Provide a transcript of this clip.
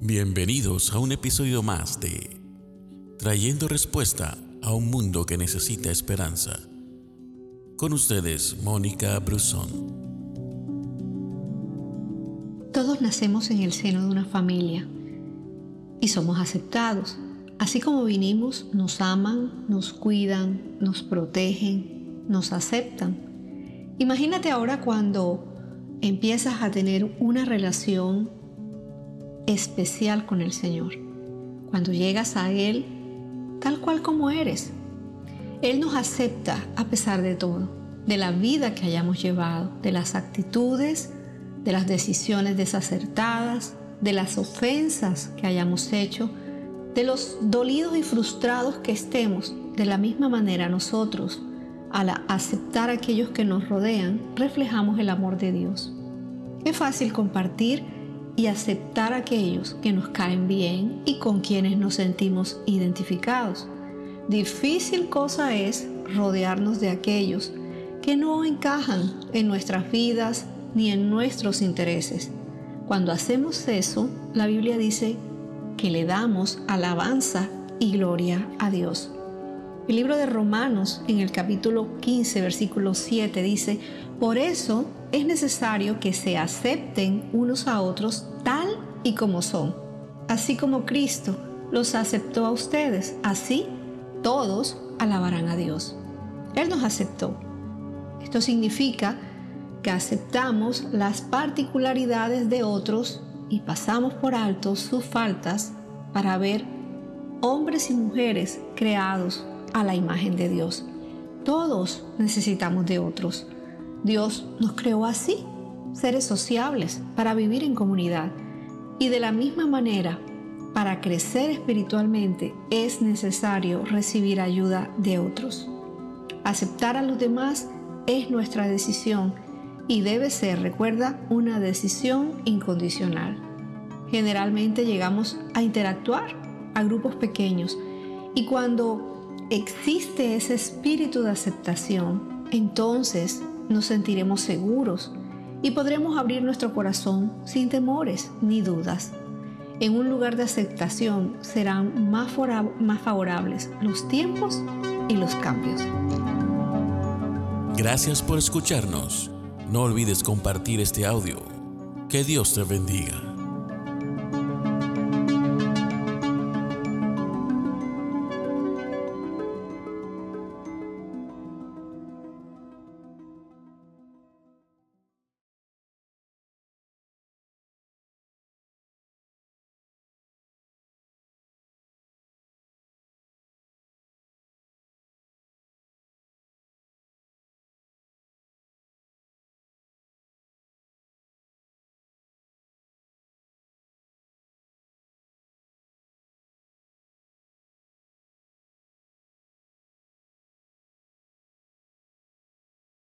Bienvenidos a un episodio más de Trayendo Respuesta a un Mundo que Necesita Esperanza. Con ustedes, Mónica Brusón. Todos nacemos en el seno de una familia y somos aceptados. Así como vinimos, nos aman, nos cuidan, nos protegen, nos aceptan. Imagínate ahora cuando empiezas a tener una relación especial con el Señor. Cuando llegas a Él tal cual como eres, Él nos acepta a pesar de todo, de la vida que hayamos llevado, de las actitudes, de las decisiones desacertadas, de las ofensas que hayamos hecho, de los dolidos y frustrados que estemos. De la misma manera nosotros, al aceptar a aquellos que nos rodean, reflejamos el amor de Dios. Es fácil compartir y aceptar a aquellos que nos caen bien y con quienes nos sentimos identificados. Difícil cosa es rodearnos de aquellos que no encajan en nuestras vidas ni en nuestros intereses. Cuando hacemos eso, la Biblia dice que le damos alabanza y gloria a Dios. El libro de Romanos en el capítulo 15, versículo 7 dice, por eso es necesario que se acepten unos a otros tal y como son. Así como Cristo los aceptó a ustedes, así todos alabarán a Dios. Él nos aceptó. Esto significa que aceptamos las particularidades de otros y pasamos por alto sus faltas para ver hombres y mujeres creados a la imagen de Dios. Todos necesitamos de otros. Dios nos creó así, seres sociables, para vivir en comunidad. Y de la misma manera, para crecer espiritualmente es necesario recibir ayuda de otros. Aceptar a los demás es nuestra decisión y debe ser, recuerda, una decisión incondicional. Generalmente llegamos a interactuar a grupos pequeños y cuando existe ese espíritu de aceptación, entonces nos sentiremos seguros y podremos abrir nuestro corazón sin temores ni dudas. En un lugar de aceptación serán más, favorables los tiempos y los cambios. Gracias por escucharnos. No olvides compartir este audio. Que Dios te bendiga.